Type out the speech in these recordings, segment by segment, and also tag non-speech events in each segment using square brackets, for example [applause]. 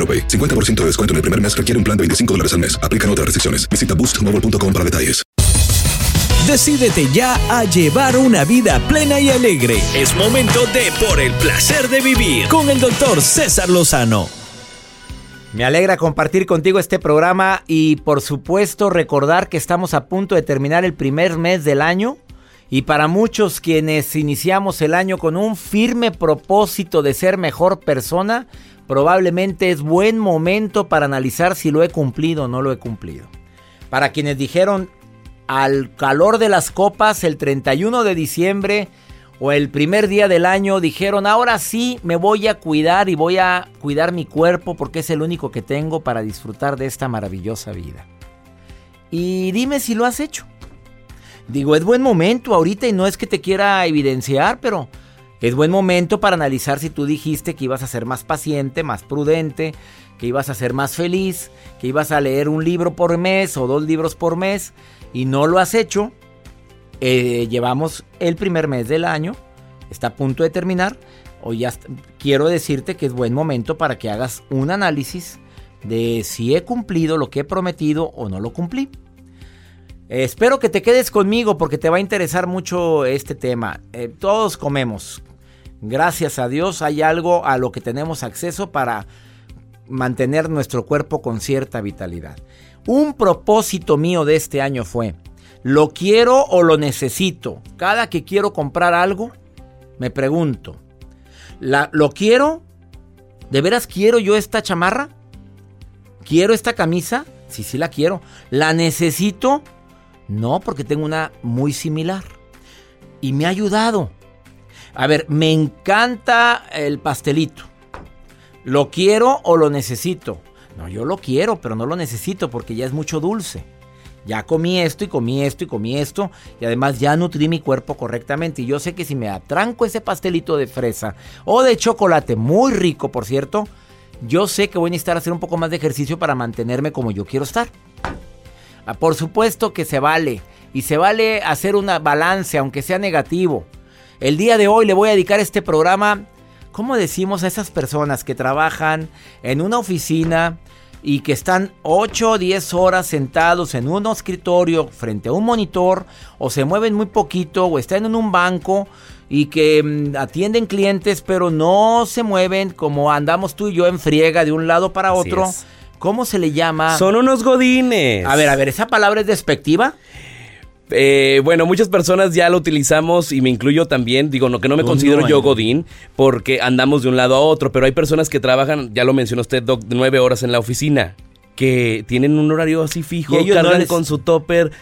AroPay. 50% de descuento en el primer mes requiere un plan de 25 dólares al mes. Aplican otras restricciones. Visita boostmobile.com para detalles. Decídete ya a llevar una vida plena y alegre. Es momento de Por el placer de vivir con el doctor César Lozano. Me alegra compartir contigo este programa y por supuesto recordar que estamos a punto de terminar el primer mes del año y para muchos quienes iniciamos el año con un firme propósito de ser mejor persona, probablemente es buen momento para analizar si lo he cumplido o no lo he cumplido. Para quienes dijeron al calor de las copas el 31 de diciembre o el primer día del año, dijeron ahora sí me voy a cuidar y voy a cuidar mi cuerpo porque es el único que tengo para disfrutar de esta maravillosa vida. Y dime si lo has hecho. Digo, es buen momento ahorita y no es que te quiera evidenciar, pero es buen momento para analizar si tú dijiste que ibas a ser más paciente, más prudente, que ibas a ser más feliz, que ibas a leer un libro por mes o dos libros por mes y no lo has hecho. Eh, llevamos el primer mes del año, está a punto de terminar. Hoy ya quiero decirte que es buen momento para que hagas un análisis de si he cumplido lo que he prometido o no lo cumplí. Espero que te quedes conmigo porque te va a interesar mucho este tema. Eh, todos comemos. Gracias a Dios hay algo a lo que tenemos acceso para mantener nuestro cuerpo con cierta vitalidad. Un propósito mío de este año fue, ¿lo quiero o lo necesito? Cada que quiero comprar algo, me pregunto, ¿lo quiero? ¿De veras quiero yo esta chamarra? ¿Quiero esta camisa? Sí, sí la quiero. ¿La necesito? No, porque tengo una muy similar. Y me ha ayudado. A ver, me encanta el pastelito. ¿Lo quiero o lo necesito? No, yo lo quiero, pero no lo necesito porque ya es mucho dulce. Ya comí esto y comí esto y comí esto y además ya nutrí mi cuerpo correctamente. Y yo sé que si me atranco ese pastelito de fresa o de chocolate, muy rico por cierto, yo sé que voy a necesitar hacer un poco más de ejercicio para mantenerme como yo quiero estar. Ah, por supuesto que se vale. Y se vale hacer una balance, aunque sea negativo. El día de hoy le voy a dedicar este programa, ¿cómo decimos a esas personas que trabajan en una oficina y que están 8 o 10 horas sentados en un escritorio frente a un monitor o se mueven muy poquito o están en un banco y que mm, atienden clientes pero no se mueven como andamos tú y yo en friega de un lado para otro? ¿Cómo se le llama? Son unos godines. A ver, a ver, ¿esa palabra es despectiva? Eh, bueno, muchas personas ya lo utilizamos y me incluyo también. Digo, no que no me considero yo Godín porque andamos de un lado a otro, pero hay personas que trabajan, ya lo mencionó usted, Doc, nueve horas en la oficina, que tienen un horario así fijo, y cargan con su topper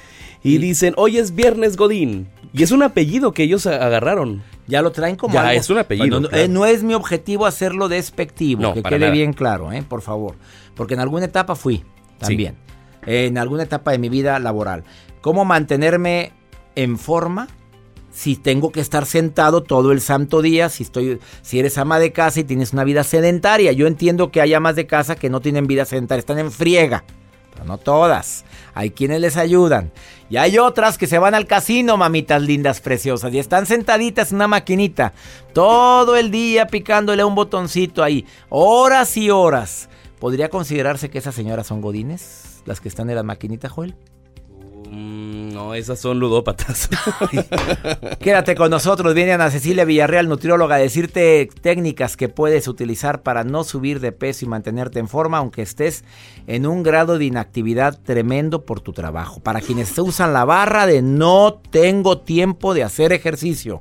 y, dicen, hoy es viernes Godín. Y es un apellido que ellos agarraron. Ya lo traen como ya, es un apellido. Eh, no es mi objetivo hacerlo despectivo, que quede bien claro, ¿eh? por favor. Porque en alguna etapa fui también. En alguna etapa de mi vida laboral. ¿Cómo mantenerme en forma? Si tengo que estar sentado todo el santo día, si estoy, si eres ama de casa y tienes una vida sedentaria. Yo entiendo que hay amas de casa que no tienen vida sedentaria, están en friega. no todas. Hay quienes les ayudan. Y hay otras que se van al casino, mamitas lindas, preciosas, y están sentaditas en una maquinita, todo el día picándole un botoncito ahí, horas y horas. ¿Podría considerarse que esas señoras son godines? Las que están en la maquinita, Joel. Mm, no, esas son ludópatas. [laughs] Quédate con nosotros. Viene Ana Cecilia Villarreal, nutrióloga, a decirte técnicas que puedes utilizar para no subir de peso y mantenerte en forma, aunque estés en un grado de inactividad tremendo por tu trabajo. Para quienes usan la barra de no tengo tiempo de hacer ejercicio.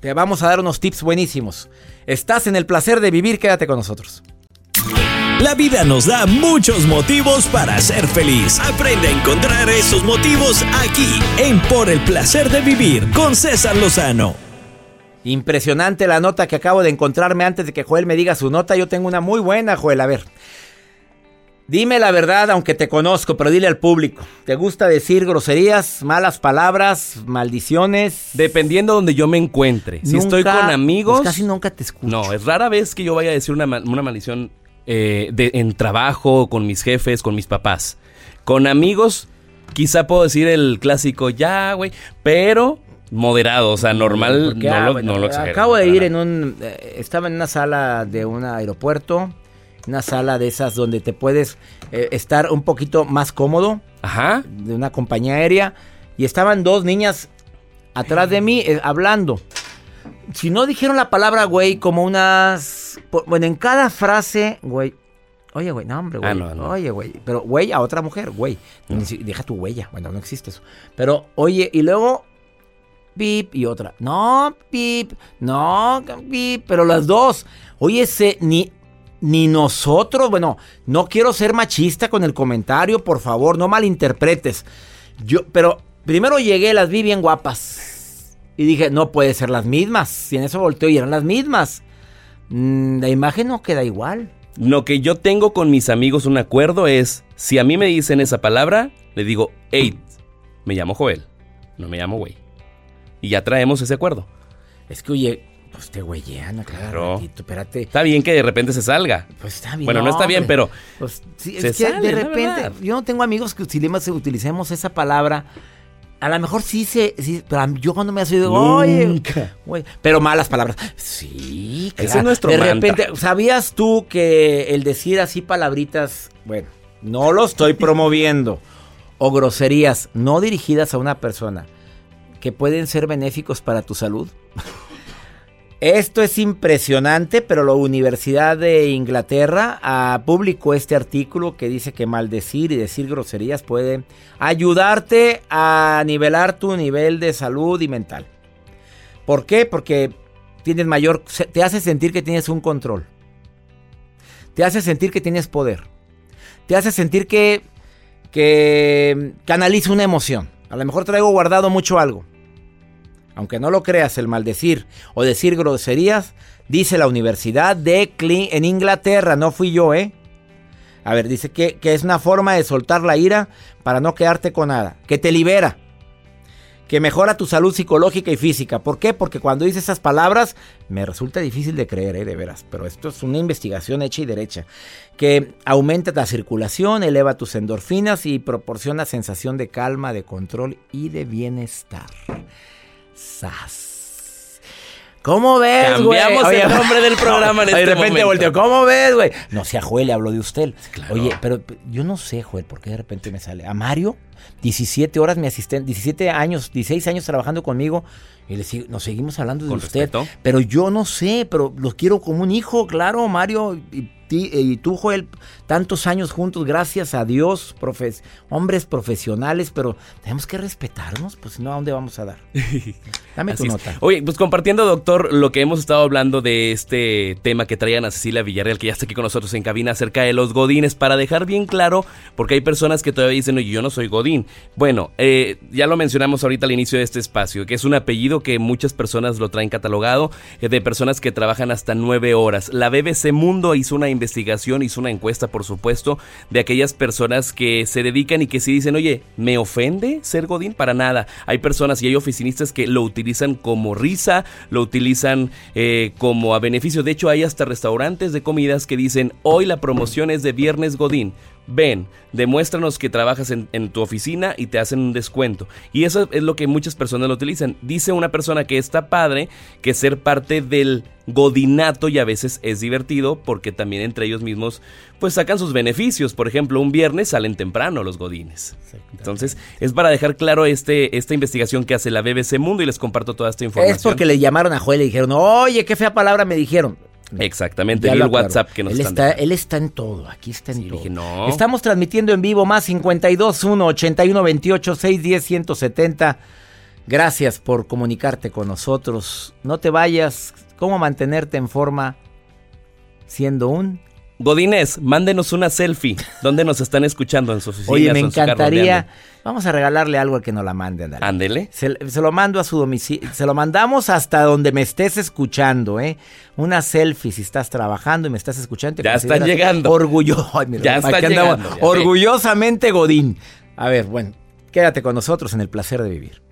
Te vamos a dar unos tips buenísimos. Estás en el placer de vivir, quédate con nosotros. La vida nos da muchos motivos para ser feliz. Aprende a encontrar esos motivos aquí, en Por el placer de vivir con César Lozano. Impresionante la nota que acabo de encontrarme antes de que Joel me diga su nota. Yo tengo una muy buena, Joel. A ver. Dime la verdad, aunque te conozco, pero dile al público. ¿Te gusta decir groserías, malas palabras, maldiciones? Dependiendo donde yo me encuentre. Si estoy con amigos. Pues casi nunca te escucho. No, es rara vez que yo vaya a decir una, una maldición eh, de, en trabajo, con mis jefes, con mis papás. Con amigos, quizá puedo decir el clásico, ya, güey, pero moderado, o sea, normal, no, ah, lo, no Acabo de ir en un... Eh, estaba en una sala de un aeropuerto, una sala de esas donde te puedes eh, estar un poquito más cómodo. Ajá. De una compañía aérea. Y estaban dos niñas atrás de mí hablando. Si no dijeron la palabra güey como unas bueno, en cada frase, güey. Oye, güey, no, hombre, güey. Ah, oye, güey. Pero, güey, a otra mujer, güey. Deja tu huella. Bueno, no existe eso. Pero, oye, y luego, pip, y otra. No, pip, no, pip. Pero las dos. Oye, se, ni, ni nosotros, bueno, no quiero ser machista con el comentario, por favor, no malinterpretes. Yo, pero primero llegué, las vi bien guapas. Y dije, no puede ser las mismas. Y en eso volteo y eran las mismas. Mm, la imagen no queda igual. Lo que yo tengo con mis amigos un acuerdo es, si a mí me dicen esa palabra, le digo, hey, me llamo Joel, no me llamo güey. Y ya traemos ese acuerdo. Es que, oye, pues te güeyean, claro. espérate. Está bien que de repente se salga. Pues está bien. Bueno, no, está bien, pero. Pues es que de repente. Yo no tengo amigos que utilicemos esa palabra a lo mejor sí se. Sí, pero yo cuando me ha sido. Oye, pero malas palabras. Sí, claro. Ese es nuestro De repente, ¿sabías tú que el decir así palabritas. Bueno, no lo estoy promoviendo. o groserías no dirigidas a una persona que pueden ser benéficos para tu salud? Esto es impresionante, pero la Universidad de Inglaterra publicó este artículo que dice que maldecir y decir groserías puede ayudarte a nivelar tu nivel de salud y mental. ¿Por qué? Porque tienes mayor, te hace sentir que tienes un control. Te hace sentir que tienes poder. Te hace sentir que, que canaliza una emoción. A lo mejor traigo guardado mucho algo. Aunque no lo creas, el maldecir o decir groserías, dice la Universidad de Clean en Inglaterra, no fui yo, ¿eh? A ver, dice que, que es una forma de soltar la ira para no quedarte con nada, que te libera que mejora tu salud psicológica y física. ¿Por qué? Porque cuando dices esas palabras, me resulta difícil de creer, ¿eh? de veras, pero esto es una investigación hecha y derecha, que aumenta la circulación, eleva tus endorfinas y proporciona sensación de calma, de control y de bienestar. ¡Sas! ¿Cómo ves, güey? Cambiamos el nombre del [laughs] programa en este De repente momento. volteó, ¿cómo ves, güey? No sé, a Joel le habló de usted. Oye, pero yo no sé, Joel, por qué de repente me sale. A Mario, 17 horas mi asistente, 17 años, 16 años trabajando conmigo. Y le sigo, nos seguimos hablando de usted. Pero yo no sé, pero los quiero como un hijo, claro, Mario. Y y tú, Joel, tantos años juntos, gracias a Dios, hombres profesionales, pero tenemos que respetarnos, pues no, ¿a dónde vamos a dar? [laughs] Dame tu nota. Oye, pues compartiendo, doctor, lo que hemos estado hablando de este tema que traían a Cecilia Villarreal, que ya está aquí con nosotros en cabina, acerca de los godines, para dejar bien claro, porque hay personas que todavía dicen, oye, yo no soy godín. Bueno, eh, ya lo mencionamos ahorita al inicio de este espacio, que es un apellido que muchas personas lo traen catalogado, eh, de personas que trabajan hasta nueve horas. La BBC Mundo hizo una investigación, hizo una encuesta, por supuesto, de aquellas personas que se dedican y que sí dicen, oye, ¿me ofende ser Godín? Para nada. Hay personas y hay oficinistas que lo utilizan como risa, lo utilizan eh, como a beneficio. De hecho, hay hasta restaurantes de comidas que dicen, hoy la promoción es de Viernes Godín ven, demuéstranos que trabajas en, tu oficina y te hacen un descuento. Y eso es lo que muchas personas lo utilizan. Dice una persona que está padre que ser parte del godinato y a veces es divertido porque también entre ellos mismos pues sacan sus beneficios. Por ejemplo, un viernes salen temprano los godines. Entonces es para dejar claro este, esta investigación que hace la BBC Mundo y les comparto toda esta información. Es porque le llamaron a Joel y le dijeron, oye, qué fea palabra me dijeron. Exactamente, el WhatsApp que nos él está, Él está en todo, aquí está en todo. Estamos transmitiendo en vivo más 52 1 81 28 610 170. Gracias por comunicarte con nosotros. No te vayas. ¿Cómo mantenerte en forma siendo un Godínez, mándenos una selfie. ¿Dónde nos están escuchando? ¿En su oficina? Oye, me encantaría. Vamos a regalarle algo al que nos la mande. Ándele. Se, lo mando a su domicilio. Se lo mandamos hasta donde me estés escuchando, ¿eh? Una selfie si estás trabajando y me estás escuchando. Ya están llegando. Orgullo. ya llegando. Orgullosamente Godín. A ver, bueno, quédate con nosotros en el placer de vivir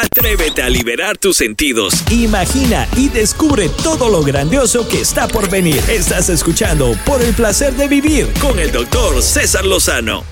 Atrévete a liberar tus sentidos. Imagina y descubre todo lo grandioso que está por venir. Estás escuchando Por el placer de vivir con el doctor César Lozano.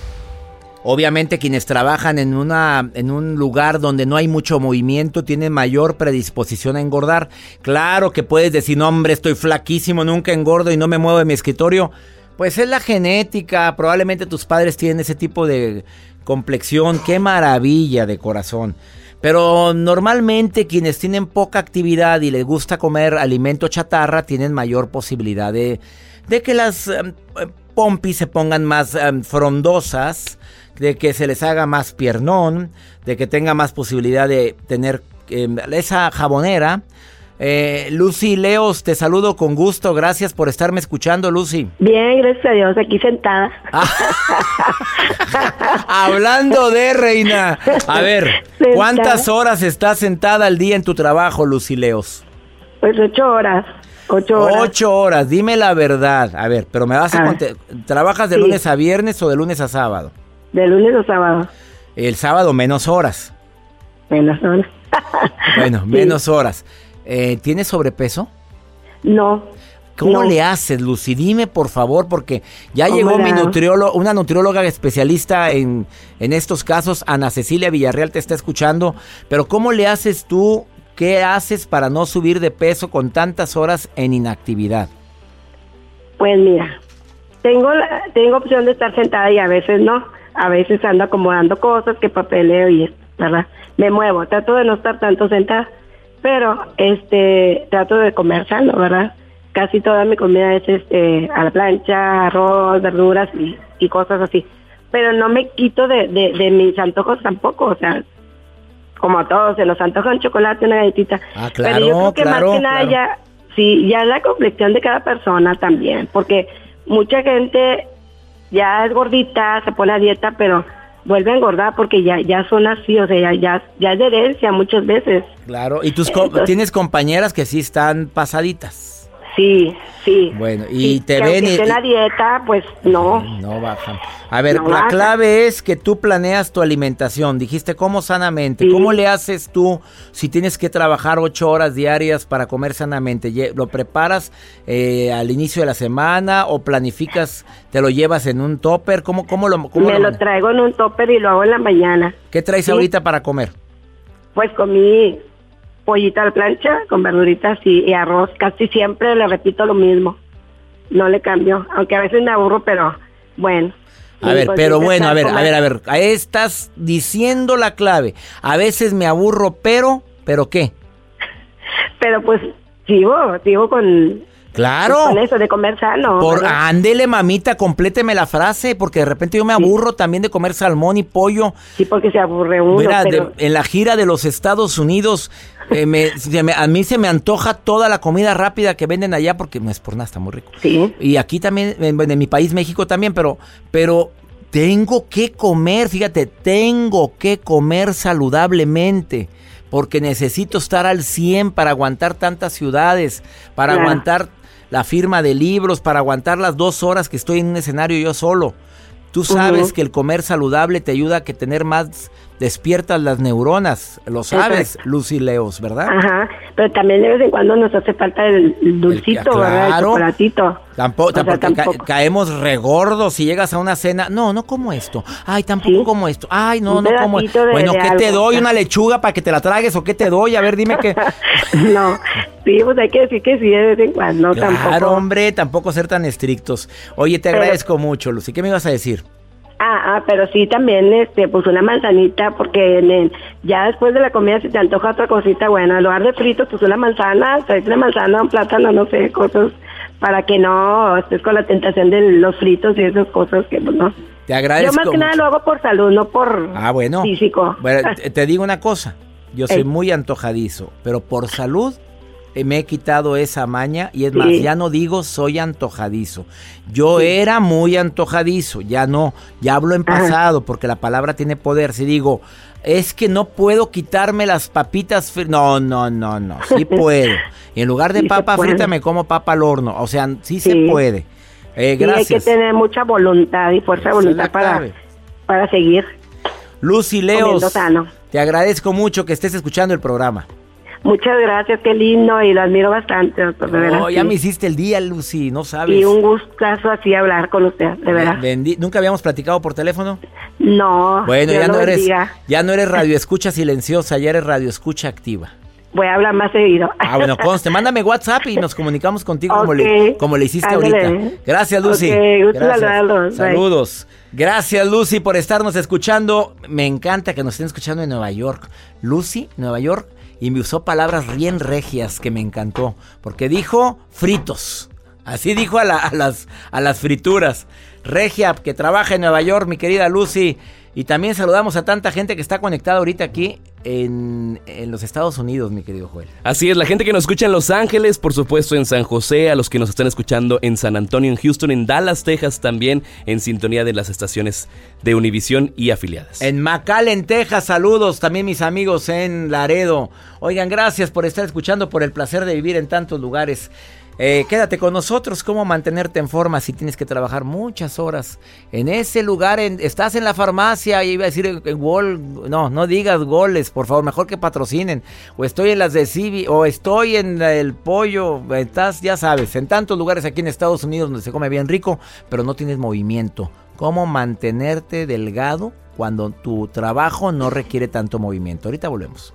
Obviamente quienes trabajan en, una, en un lugar donde no hay mucho movimiento tienen mayor predisposición a engordar. Claro que puedes decir, no hombre, estoy flaquísimo, nunca engordo y no me muevo de mi escritorio. Pues es la genética, probablemente tus padres tienen ese tipo de complexión. Qué maravilla de corazón. Pero normalmente quienes tienen poca actividad y les gusta comer alimento chatarra tienen mayor posibilidad de, que las eh, pompis se pongan más em, frondosas, de que se les haga más piernón, de que tenga más posibilidad de tener em, esa jabonera eh, Lucy Leos, te saludo con gusto. Gracias por estarme escuchando, Lucy. Bien, gracias a Dios, aquí sentada. [laughs] Hablando de reina. A ver, ¿cuántas horas estás sentada al día en tu trabajo, Lucy Leos? Pues ocho horas. Ocho horas. Ocho horas, dime la verdad. A ver, pero me vas a ah. ¿Trabajas de lunes a viernes o de lunes a sábado? De lunes a sábado. El sábado menos horas. Menos horas. [laughs] bueno, menos horas. Eh, ¿Tienes sobrepeso? No. ¿Cómo le haces, Lucy? Dime, por favor, porque ya llegó mi nutriólogo, una nutrióloga especialista en, en estos casos, Ana Cecilia Villarreal te está escuchando, pero ¿cómo le haces tú? ¿Qué haces para no subir de peso con tantas horas en inactividad? Pues mira, tengo, tengo opción de estar sentada y a veces no. A veces ando acomodando cosas, que papeleo y ¿verdad? Me muevo, trato de no estar tanto sentada pero este trato de comer sano, ¿verdad? Casi toda mi comida es este a la plancha, arroz, verduras y, cosas así. Pero no me quito de, de, mis antojos tampoco, o sea, como a todos, se los antojan chocolate, una galletita. Ah, claro, Pero yo creo que más que nada ya, sí, ya la complexión de cada persona también, porque mucha gente ya es gordita, se pone a dieta, pero vuelve a engordar porque ya, ya son así, o sea, ya, ya, es de herencia muchas veces. Claro, y tus tienes compañeras que sí están pasaditas. Sí, sí. Bueno, y te ven y... la dieta, pues no. No bajan. A ver, la clave es que tú planeas tu alimentación. Dijiste, ¿cómo sanamente? ¿Cómo le haces tú si tienes que trabajar ocho horas diarias para comer sanamente? ¿Lo preparas eh, al inicio de la semana o planificas, te lo llevas en un topper? ¿Cómo, cómo lo cómo Me lo, traigo en un topper y lo hago en la mañana. ¿Qué traes ahorita para comer? Pues comí pollita al plancha con verduritas y, arroz. Casi siempre le repito lo mismo. No le cambio, aunque a veces me aburro, pero bueno. A ver, pues, pero bueno, a ver, a ver, a ver, ahí estás diciendo la clave. A veces me aburro, pero, ¿pero qué? [laughs] pero pues sigo, sigo con Claro. Con eso, de comer sano. Por, ¿verdad? ándele, mamita, compléteme la frase, porque de repente yo me aburro también de comer salmón y pollo. Sí, porque se aburre uno. Mira, de- en la gira de los Estados Unidos, eh, me- a mí se me antoja toda la comida rápida que venden allá, porque no es por nada, está muy rico. Sí. Y aquí también, en, en mi país, México también, pero, pero tengo que comer, fíjate, tengo que comer saludablemente. Porque necesito estar al 100 para aguantar tantas ciudades, para Claro. aguantar la firma de libros, para aguantar las dos horas que estoy en un escenario yo solo. Tú sabes que el comer saludable te ayuda a que tener más despiertas las neuronas. Lo sabes. Lucy Leos, ¿verdad? Ajá, pero también de vez en cuando nos hace falta el, dulcito, El- ¿verdad? El chocolatito. Tampoco, sea, tampoco, ca- tampoco. caemos regordos si llegas a una cena. No, no como esto. Ay, tampoco Sí. como esto. Ay, no, Un no como de- Bueno, ¿qué te doy? ¿Una lechuga para que te la tragues o qué te doy? A ver, dime qué. [laughs] no, sí, pues hay que decir que sí de vez en cuando, claro, tampoco. hombre, tampoco ser tan estrictos. Oye, te Pero- agradezco mucho, Lucy. ¿Qué me ibas a decir? Ah, ah, pero sí también, este, pues una manzanita, porque en el- ya después de la comida si te antoja otra cosita buena, en lugar de fritos, pues una manzana, traes una manzana, un plátano, no sé, cosas, para que no estés con la tentación de los fritos y esas cosas que, pues no. Te agradezco. Yo más que nada mucho. lo hago por salud, no por Ah, bueno. físico. Bueno, [laughs] te, digo una cosa. Yo soy Ey. muy antojadizo, pero por salud eh, me he quitado esa maña y es más, Sí. ya no digo soy antojadizo. Yo era muy antojadizo, ya no, ya hablo en Ajá. pasado porque la palabra tiene poder. Si digo, es que no puedo quitarme las papitas fritas. No, no, no, no, sí [laughs] puedo. Y en lugar de Sí papa frita me como papa al horno. O sea, sí, se puede. Eh, Sí, hay que gracias. tener mucha voluntad y fuerza de voluntad para, para seguir. Lucy Leos, te agradezco mucho que estés escuchando el programa. Muchas gracias, qué lindo y lo admiro bastante, doctor, de verdad. Oh, ya sí. me hiciste el día, Lucy, no sabes. Y un gustazo así hablar con usted, de verdad. Bendi- ¿Nunca habíamos platicado por teléfono? No, Bueno, ya no eres ya no eres radio escucha silenciosa, ya eres radio escucha activa. Voy a hablar más seguido. Ah, bueno, [laughs] conste, mándame WhatsApp y nos comunicamos contigo como, le, como le hiciste Ándale. ahorita. Gracias, Lucy. Ok, gusto Gracias. Bye. Saludos. Gracias, Lucy, por estarnos escuchando. Me encanta que nos estén escuchando en Nueva York. Lucy, Nueva York, y me usó palabras bien regias que me encantó, porque dijo fritos. Así dijo a, la- a las, a las frituras. Regia, que trabaja en Nueva York, mi querida Lucy. Y también saludamos a tanta gente que está conectada ahorita aquí en, en los Estados Unidos, mi querido Joel. Así es, la gente que nos escucha en Los Ángeles, por supuesto en San José, a los que nos están escuchando en San Antonio, en Houston, en Dallas, Texas, también en sintonía de las estaciones de Univisión y afiliadas. En McAllen, Texas, saludos también mis amigos en Laredo. Oigan, gracias por estar escuchando, por el placer de vivir en tantos lugares. Eh, quédate con nosotros, cómo mantenerte en forma si tienes que trabajar muchas horas. En ese lugar, en- estás en la farmacia, y iba a decir en, en Wall, no, no digas goles, por favor, mejor que patrocinen. O estoy en las de Civi, o estoy en el pollo, estás, ya sabes, en tantos lugares aquí en Estados Unidos donde se come bien rico, pero no tienes movimiento. ¿Cómo mantenerte delgado cuando tu trabajo no requiere tanto movimiento? Ahorita volvemos.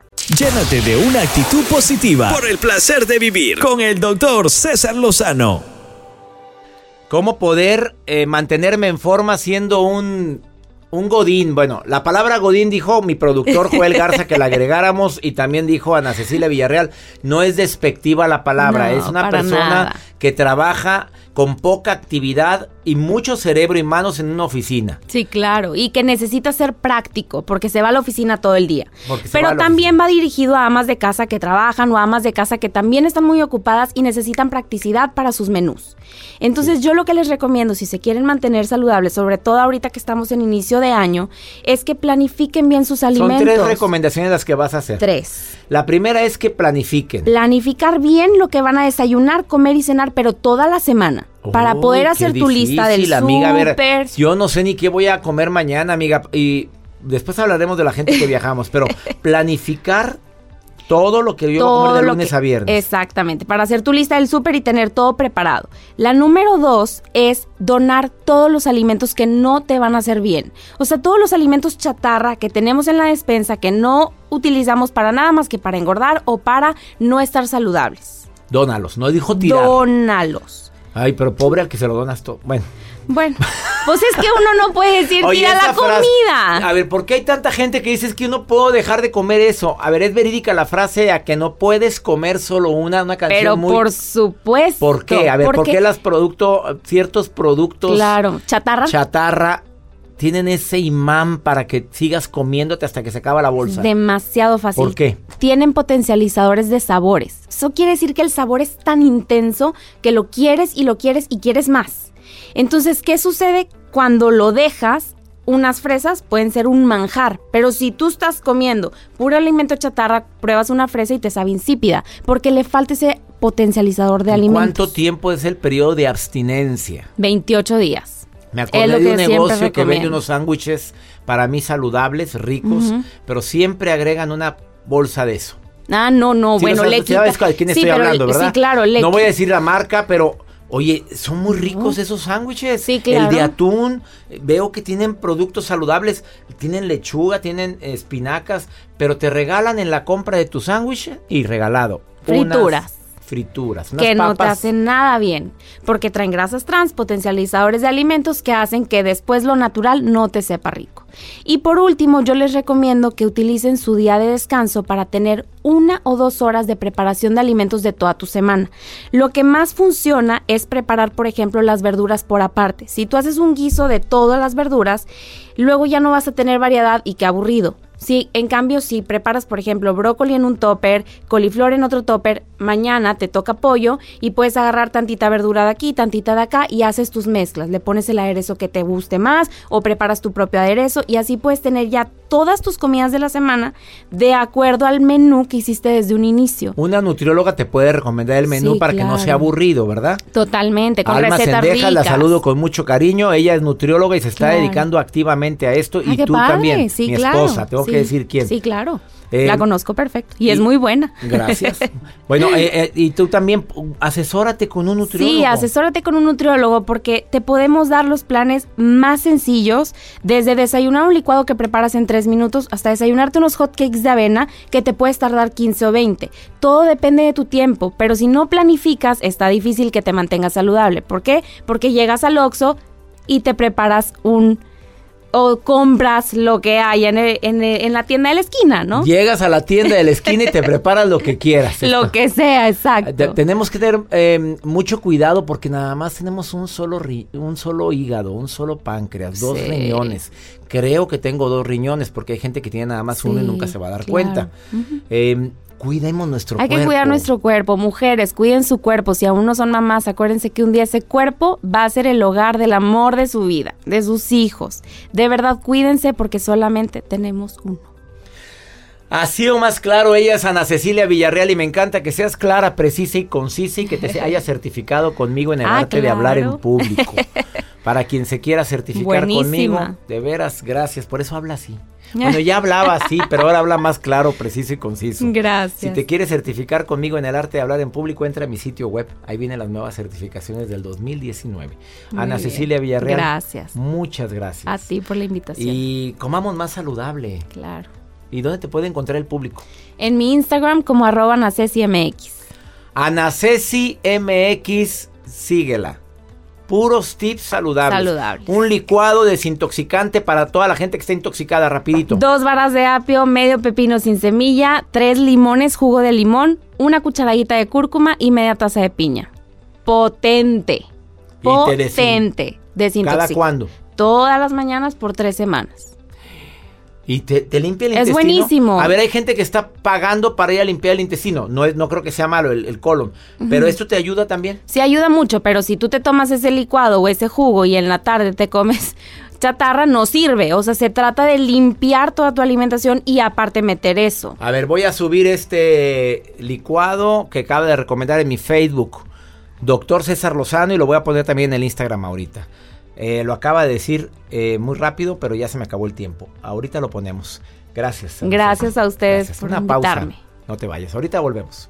Llénate de una actitud positiva por el placer de vivir con el doctor César Lozano. ¿Cómo poder eh, mantenerme en forma siendo un, un Godín? Bueno, la palabra Godín dijo mi productor Joel Garza que la agregáramos y también dijo Ana Cecilia Villarreal. No es despectiva la palabra, No, es una persona nada. que trabaja con poca actividad y mucho cerebro y manos en una oficina. Sí, claro, y que necesita ser práctico porque se va a la oficina todo el día. Pero también va dirigido a amas de casa que trabajan o amas de casa que también están muy ocupadas y necesitan practicidad para sus menús. Entonces yo lo que les recomiendo si se quieren mantener saludables, sobre todo ahorita que estamos en inicio de año, es que planifiquen bien sus alimentos. Son tres recomendaciones las que vas a hacer. Tres. La primera es que planifiquen. Planificar bien lo que van a desayunar, comer y cenar, pero toda la semana. Para poder hacer tu lista del difícil, amiga. A ver, súper. yo no sé ni qué voy a comer mañana, amiga. Y después hablaremos de la gente que [laughs] viajamos. Pero planificar todo lo que yo voy a comer de lunes a viernes. Exactamente, para hacer tu lista del súper y tener todo preparado. La número dos es donar todos los alimentos que no te van a hacer bien. O sea, todos los alimentos chatarra que tenemos en la despensa que no utilizamos para nada más que para engordar o para no estar saludables. Dónalos, no dijo tirar. Dónalos. Ay, pero pobre al que se lo donas todo. Bueno. Bueno, pues es que uno no puede decir tira la comida. a ver, ¿por qué hay tanta gente que dice es que no puedo dejar de comer eso? A ver, es verídica la frase a que no puedes comer solo una, una canción Pero por supuesto. ¿Por qué? A ver, ¿por, qué las productos, ciertos productos... Claro, chatarra. Chatarra tienen ese imán para que sigas comiéndote hasta que se acaba la bolsa. Demasiado fácil. ¿Por qué? Tienen potencializadores de sabores. Eso quiere decir que el sabor es tan intenso que lo quieres y lo quieres y quieres más. Entonces, ¿qué sucede cuando lo dejas? Unas fresas pueden ser un manjar, pero si tú estás comiendo puro alimento chatarra, pruebas una fresa y te sabe insípida, porque le falta ese potencializador de alimentos. ¿Cuánto tiempo es el periodo de abstinencia? 28 días. Me acordé de un negocio que vende unos sándwiches para mí saludables, ricos, pero siempre agregan una bolsa de eso. Ah, no, no, bueno, le ¿Sabes de quién estoy hablando, verdad? Sí, claro, le No voy a decir la marca, pero Oye, son muy ricos esos sándwiches. Sí, claro. El de atún, veo que tienen productos saludables, tienen lechuga, tienen espinacas, pero te regalan en la compra de tu sándwich y regalado. Frituras frituras. que no te hacen nada bien, porque traen grasas trans, potencializadores de alimentos que hacen que después lo natural no te sepa rico. Y por último, yo les recomiendo que utilicen su día de descanso para tener una o dos horas de preparación de alimentos de toda tu semana. Lo que más funciona es preparar, por ejemplo, las verduras por aparte. Si tú haces un guiso de todas las verduras, luego ya no vas a tener variedad y qué aburrido. Sí, en cambio, si preparas, por ejemplo, brócoli en un topper, coliflor en otro topper, mañana te toca pollo y puedes agarrar tantita verdura de aquí, tantita de acá y haces tus mezclas. Le pones el aderezo que te guste más o preparas tu propio aderezo y así puedes tener ya todas tus comidas de la semana de acuerdo al menú que hiciste desde un inicio. Una nutrióloga te puede recomendar el menú para que no sea aburrido, ¿verdad? Totalmente, con Alma recetas Sendeja, la saludo con mucho cariño. Ella es nutrióloga y se está dedicando activamente a esto y tú también, sí, mi esposa. Tengo que decir quién. Sí, claro. Eh, la conozco perfecto y, es muy buena. Gracias. [laughs] bueno, eh, eh, y tú también asesórate con un nutriólogo. Sí, asesórate con un nutriólogo porque te podemos dar los planes más sencillos, desde desayunar un licuado que preparas en tres minutos hasta desayunarte unos hotcakes de avena que te puedes tardar 15 o 20. Todo depende de tu tiempo, pero si no planificas está difícil que te mantengas saludable. ¿Por qué? Porque llegas al Oxxo y te preparas un o compras lo que hay en, en, la tienda de la esquina, ¿no? Llegas a la tienda de la esquina y te [laughs] preparas lo que quieras. lo que sea, exacto. tenemos que tener em, mucho cuidado porque nada más tenemos un solo, un solo hígado, un solo páncreas, dos riñones. Creo que tengo dos riñones porque hay gente que tiene nada más uno y nunca se va a dar cuenta cuidemos nuestro cuerpo. Hay que cuidar nuestro cuerpo. Mujeres, cuiden su cuerpo. Si aún no son mamás, acuérdense que un día ese cuerpo va a ser el hogar del amor de su vida, de sus hijos. De verdad, cuídense porque solamente tenemos uno. Así o más claro, ella es Ana Cecilia Villarreal y me encanta que seas clara, precisa y concisa y que te haya [laughs] certificado conmigo en el ah, arte de hablar en público. [laughs] Para quien se quiera certificar conmigo, de veras, gracias. Por eso habla así. Bueno, ya hablaba así, [laughs] pero ahora habla más claro, preciso y conciso. Gracias. Si te quieres certificar conmigo en el arte de hablar en público, entra a mi sitio web. Ahí vienen las nuevas certificaciones del 2019. Ana Cecilia Villarreal. Gracias. Muchas gracias. A ti por la invitación. Y comamos más saludable. Claro. ¿Y dónde te puede encontrar el público? En mi Instagram como arroba MX. Anaceci MX, síguela puros tips saludables. Un licuado desintoxicante para toda la gente que está intoxicada, rapidito. Dos varas de apio, medio pepino sin semilla, tres limones, jugo de limón, una cucharadita de cúrcuma y media taza de piña. Potente. Potente. Desintoxicante. ¿Cada cuándo? Todas las mañanas por tres semanas. Y te, limpia el intestino. Es buenísimo. A ver, hay gente que está pagando para ir a limpiar el intestino. No, es, no creo que sea malo el, colon. Pero esto te ayuda también. Sí, ayuda mucho, pero si tú te tomas ese licuado o ese jugo y en la tarde te comes [laughs] chatarra, no sirve. O sea, se trata de limpiar toda tu alimentación y aparte meter eso. A ver, voy a subir este licuado que acaba de recomendar en mi Facebook. Doctor César Lozano y lo voy a poner también en el Instagram ahorita. Eh, lo acaba de decir eh, muy rápido, pero ya se me acabó el tiempo. Ahorita lo ponemos. Gracias. Gracias a ustedes por Una invitarme. Pausa. No te vayas, ahorita volvemos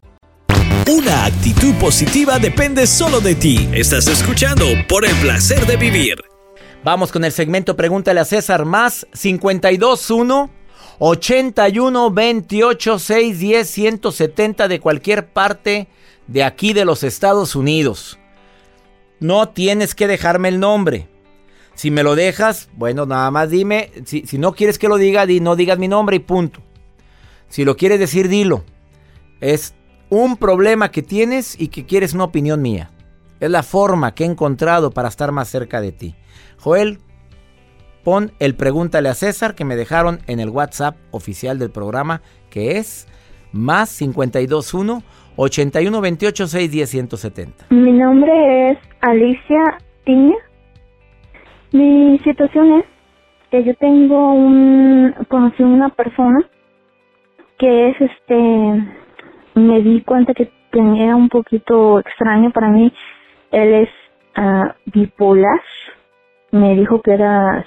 Una actitud positiva depende solo de ti. Estás escuchando por el placer de vivir. Vamos con el segmento Pregúntale a César más 521 81 28 610 170 de cualquier parte de aquí de los Estados Unidos. No tienes que dejarme el nombre. Si me lo dejas, bueno, nada más dime. Si, no quieres que lo diga, di, no digas mi nombre y punto. Si lo quieres decir, dilo. Es un problema que tienes y que quieres una opinión mía. Es la forma que he encontrado para estar más cerca de ti. Joel, pon el pregúntale a César que me dejaron en el WhatsApp oficial del programa, que es más 521 81 28 610 170. Mi nombre es Alicia Tiña. Mi situación es que yo tengo un conocí una persona que es este me di cuenta que tenía un poquito extraño para mí. Él es uh, bipolar. Me dijo que era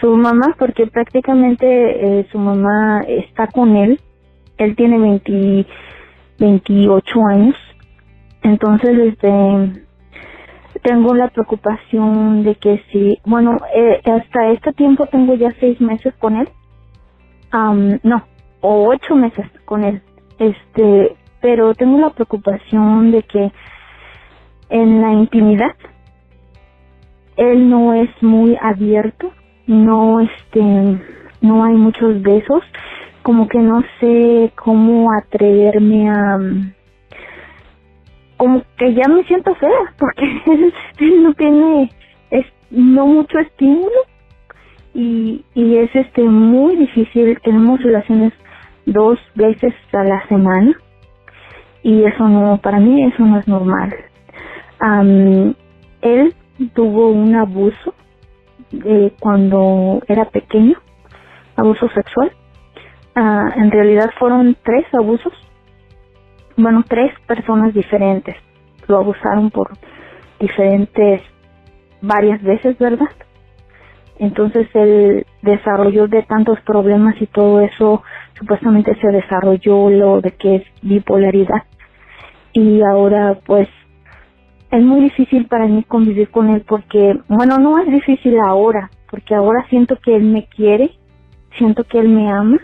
su, mamá porque prácticamente eh, su mamá está con él. Él tiene 20, 28 años. Entonces, este, tengo la preocupación de que si, bueno, eh, hasta este tiempo tengo ya seis meses con él. Um, no, o ocho meses con él este, pero tengo la preocupación de que en la intimidad él no es muy abierto, no este, no hay muchos besos, como que no sé cómo atreverme a como que ya me siento fea [laughs] porque él, no tiene es no mucho estímulo y, y es este muy difícil tenemos relaciones dos veces a la semana y eso no, para mí eso no es normal. él tuvo un abuso de cuando era pequeño, abuso sexual. Ah, en realidad fueron tres abusos, bueno, tres personas diferentes lo abusaron por diferentes, varias veces, ¿verdad? Entonces él desarrolló de tantos problemas y todo eso supuestamente se desarrolló lo de que es bipolaridad. Y ahora pues es muy difícil para mí convivir con él porque, bueno, no es difícil ahora, porque ahora siento que él me quiere, siento que él me ama,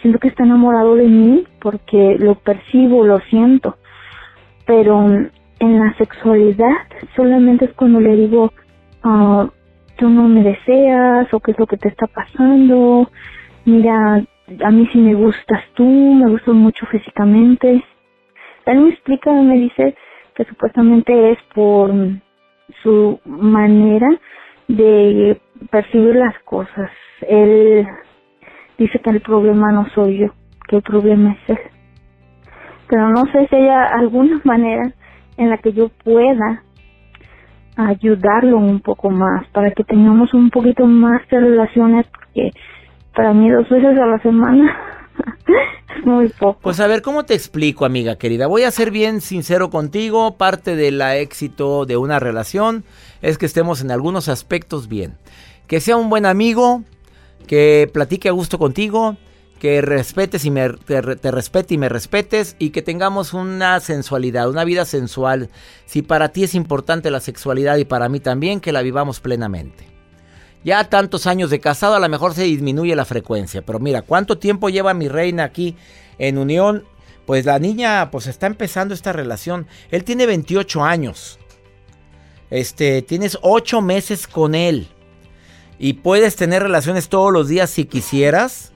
siento que está enamorado de mí porque lo percibo, lo siento, pero en la sexualidad solamente es cuando le digo, uh, tú no me deseas o qué es lo que te está pasando, mira, a mí sí me gustas tú, me gustas mucho físicamente. Él me explica, me dice que supuestamente es por su manera de percibir las cosas. Él dice que el problema no soy yo, que el problema es él. Pero no sé si hay alguna manera en la que yo pueda ayudarlo un poco más, para que tengamos un poquito más de relaciones, porque para mí dos veces a la semana es [laughs] muy poco. Pues a ver, ¿cómo te explico, amiga querida? Voy a ser bien sincero contigo. Parte del éxito de una relación es que estemos en algunos aspectos bien. Que sea un buen amigo, que platique a gusto contigo, que respetes y me, te, respete y me respetes y que tengamos una sensualidad, una vida sensual. Si para ti es importante la sexualidad y para mí también, que la vivamos plenamente. Ya tantos años de casado a lo mejor se disminuye la frecuencia, pero mira, ¿cuánto tiempo lleva mi reina aquí en unión? Pues la niña pues está empezando esta relación. Él tiene 28 años. Este, tienes 8 meses con él. Y puedes tener relaciones todos los días si quisieras.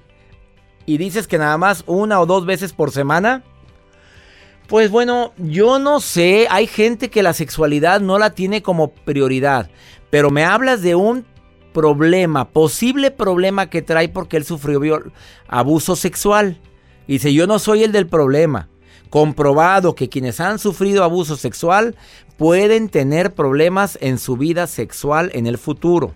Y dices que nada más una o dos veces por semana. Pues bueno, yo no sé, hay gente que la sexualidad no la tiene como prioridad, pero me hablas de un problema, posible problema que trae porque él sufrió abuso sexual. Dice, yo no soy el del problema. Comprobado que quienes han sufrido abuso sexual pueden tener problemas en su vida sexual en el futuro.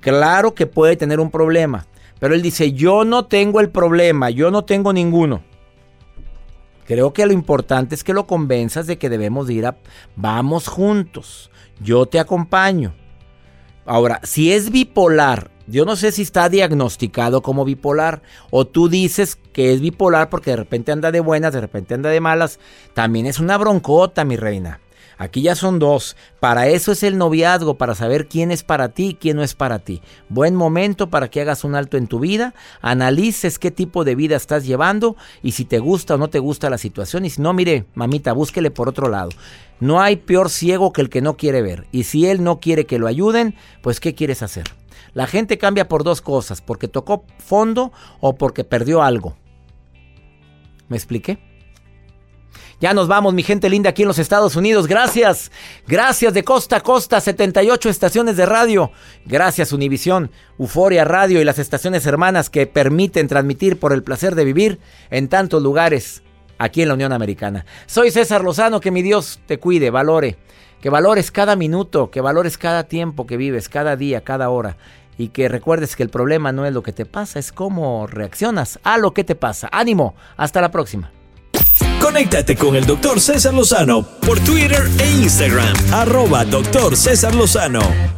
Claro que puede tener un problema. Pero él dice, yo no tengo el problema, yo no tengo ninguno. Creo que lo importante es que lo convenzas de que debemos ir a... Vamos juntos, yo te acompaño. Ahora, si es bipolar, yo no sé si está diagnosticado como bipolar o tú dices que es bipolar porque de repente anda de buenas, de repente anda de malas, también es una broncota, mi reina. Aquí ya son dos. Para eso es el noviazgo, para saber quién es para ti y quién no es para ti. Buen momento para que hagas un alto en tu vida, analices qué tipo de vida estás llevando y si te gusta o no te gusta la situación. Y si no, mire, mamita, búsquele por otro lado. No hay peor ciego que el que no quiere ver. Y si él no quiere que lo ayuden, pues ¿qué quieres hacer? La gente cambia por dos cosas, porque tocó fondo o porque perdió algo. ¿Me expliqué? Ya nos vamos, mi gente linda, aquí en los Estados Unidos. Gracias. Gracias de costa a costa, 78 estaciones de radio. Gracias, Univisión, Euforia Radio y las estaciones hermanas que permiten transmitir por el placer de vivir en tantos lugares aquí en la Unión Americana. Soy César Lozano, que mi Dios te cuide, valore. Que valores cada minuto, que valores cada tiempo que vives, cada día, cada hora. Y que recuerdes que el problema no es lo que te pasa, es cómo reaccionas a lo que te pasa. Ánimo, hasta la próxima. Conéctate con el doctor César Lozano por Twitter e Instagram, arroba doctor César Lozano.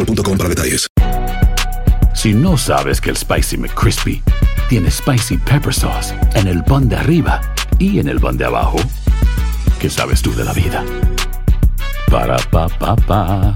para detalles. Si no sabes que el Spicy McCrispy tiene Spicy Pepper Sauce en el pan de arriba y en el pan de abajo, ¿qué sabes tú de la vida? Para, pa, pa, pa